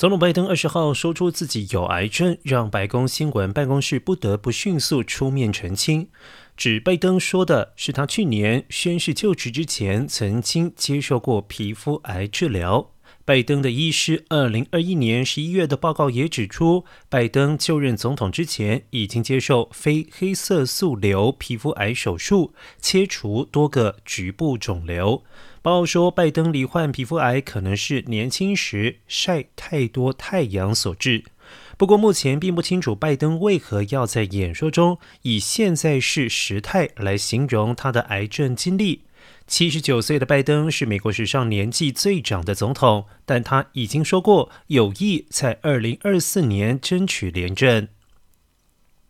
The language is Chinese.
总统拜登二十号说出自己有癌症，让白宫新闻办公室不得不迅速出面澄清，指拜登说的是他去年宣誓就职之前曾经接受过皮肤癌治疗。拜登的医师二零二一年十一月的报告也指出，拜登就任总统之前已经接受非黑色素瘤皮肤癌手术，切除多个局部肿瘤。报告说，拜登罹患皮肤癌可能是年轻时晒太多太阳所致。不过，目前并不清楚拜登为何要在演说中以现在式时态来形容他的癌症经历。七十九岁的拜登是美国史上年纪最长的总统，但他已经说过有意在二零二四年争取连任。